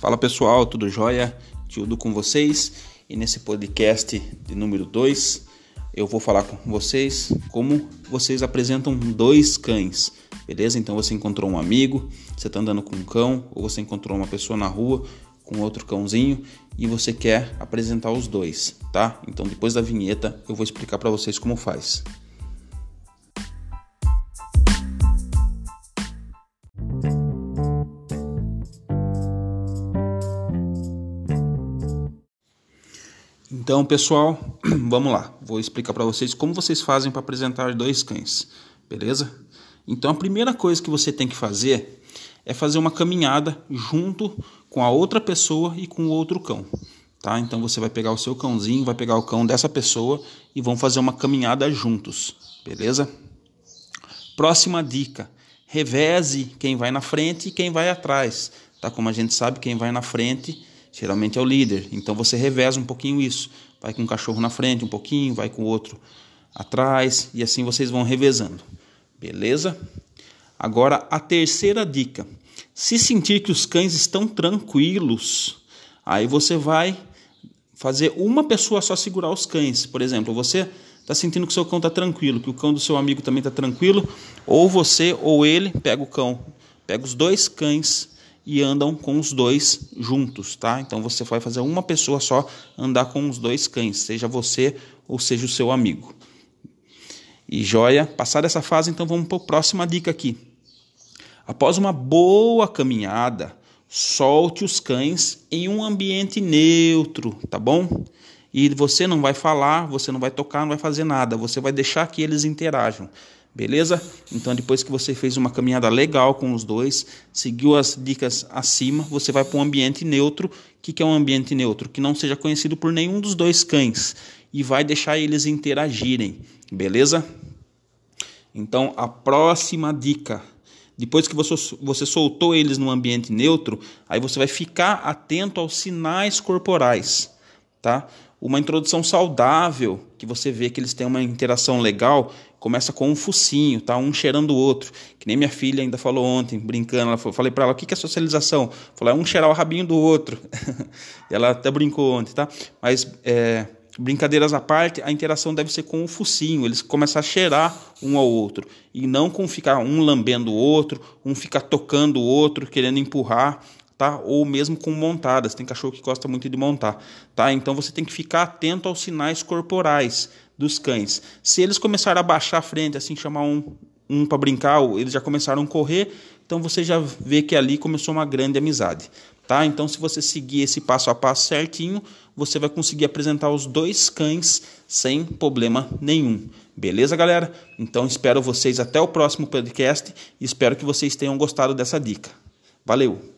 Fala pessoal, tudo jóia? Tildo com vocês e nesse podcast de número 2 eu vou falar com vocês como vocês apresentam dois cães, beleza? Então você encontrou um amigo, você está andando com um cão, ou você encontrou uma pessoa na rua com outro cãozinho e você quer apresentar os dois, tá? Então depois da vinheta eu vou explicar para vocês como faz. Então, pessoal, vamos lá. Vou explicar para vocês como vocês fazem para apresentar dois cães, beleza? Então, a primeira coisa que você tem que fazer é fazer uma caminhada junto com a outra pessoa e com o outro cão, tá? Então, você vai pegar o seu cãozinho, vai pegar o cão dessa pessoa e vão fazer uma caminhada juntos, beleza? Próxima dica: reveze quem vai na frente e quem vai atrás, tá? Como a gente sabe, quem vai na frente geralmente é o líder. Então você reveza um pouquinho isso. Vai com um cachorro na frente um pouquinho, vai com o outro atrás e assim vocês vão revezando. Beleza? Agora a terceira dica. Se sentir que os cães estão tranquilos, aí você vai fazer uma pessoa só segurar os cães. Por exemplo, você está sentindo que o seu cão está tranquilo, que o cão do seu amigo também está tranquilo, ou você ou ele pega o cão, pega os dois cães e andam com os dois juntos, tá? Então você vai fazer uma pessoa só andar com os dois cães, seja você ou seja o seu amigo. E joia, passar essa fase, então vamos para a próxima dica aqui. Após uma boa caminhada, solte os cães em um ambiente neutro, tá bom? E você não vai falar, você não vai tocar, não vai fazer nada, você vai deixar que eles interajam. Beleza? Então, depois que você fez uma caminhada legal com os dois, seguiu as dicas acima, você vai para um ambiente neutro. O que, que é um ambiente neutro? Que não seja conhecido por nenhum dos dois cães e vai deixar eles interagirem. Beleza? Então, a próxima dica. Depois que você, você soltou eles no ambiente neutro, aí você vai ficar atento aos sinais corporais, tá? Uma introdução saudável, que você vê que eles têm uma interação legal, começa com um focinho, tá? Um cheirando o outro. Que nem minha filha ainda falou ontem, brincando. Ela falou, falei para ela, o que é socialização? Falou, é um cheirar o rabinho do outro. ela até brincou ontem, tá? Mas é, brincadeiras à parte, a interação deve ser com o focinho. Eles começam a cheirar um ao outro e não com ficar um lambendo o outro, um ficar tocando o outro, querendo empurrar tá? Ou mesmo com montadas. Tem cachorro que gosta muito de montar, tá? Então você tem que ficar atento aos sinais corporais dos cães. Se eles começarem a baixar a frente, assim, chamar um, um para brincar, eles já começaram a correr, então você já vê que ali começou uma grande amizade. Tá? Então, se você seguir esse passo a passo certinho, você vai conseguir apresentar os dois cães sem problema nenhum. Beleza, galera? Então, espero vocês até o próximo podcast e espero que vocês tenham gostado dessa dica. Valeu!